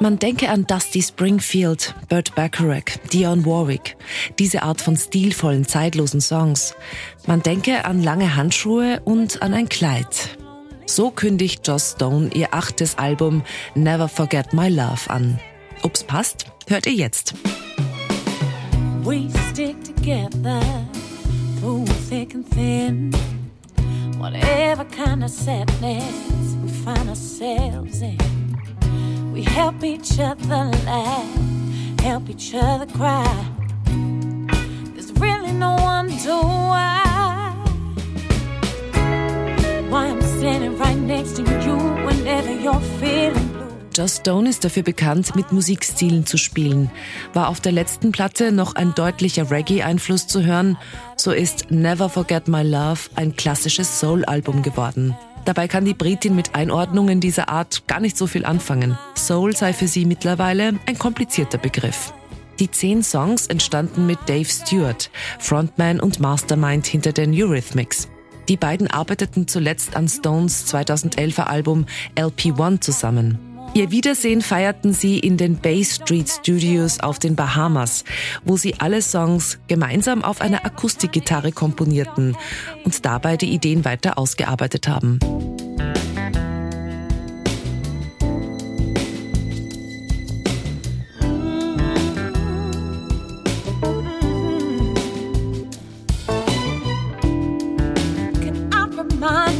Man denke an Dusty Springfield, Burt Bacharach, Dionne Warwick, diese Art von stilvollen, zeitlosen Songs. Man denke an lange Handschuhe und an ein Kleid. So kündigt Joss Stone ihr achtes Album Never Forget My Love an. Ob's passt, hört ihr jetzt. We stick together thick and thin. Whatever kind of sadness we find ourselves in. We help each other laugh, help each other cry. There's really no wonder why. Why I'm standing right next to you whenever you're feeling Joss Stone ist dafür bekannt, mit Musikstilen zu spielen. War auf der letzten Platte noch ein deutlicher Reggae-Einfluss zu hören, so ist Never Forget My Love ein klassisches Soul-Album geworden. Dabei kann die Britin mit Einordnungen dieser Art gar nicht so viel anfangen. Soul sei für sie mittlerweile ein komplizierter Begriff. Die zehn Songs entstanden mit Dave Stewart, Frontman und Mastermind hinter den Eurythmics. Die beiden arbeiteten zuletzt an Stones 2011er Album LP1 zusammen. Ihr Wiedersehen feierten sie in den Bay Street Studios auf den Bahamas, wo sie alle Songs gemeinsam auf einer Akustikgitarre komponierten und dabei die Ideen weiter ausgearbeitet haben.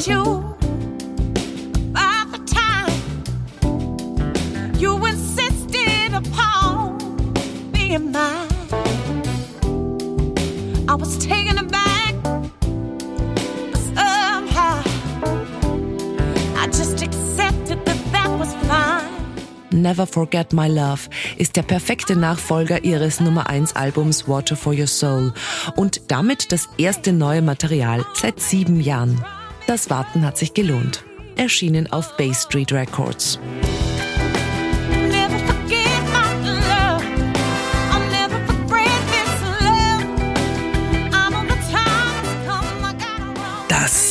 you being mine. I was taken aback, but somehow I just accepted that that was fine. Never Forget My Love ist der perfekte Nachfolger ihres Nummer 1 Albums Water for Your Soul und damit das erste neue Material seit sieben Jahren. Das Warten hat sich gelohnt. Erschienen auf Bay Street Records.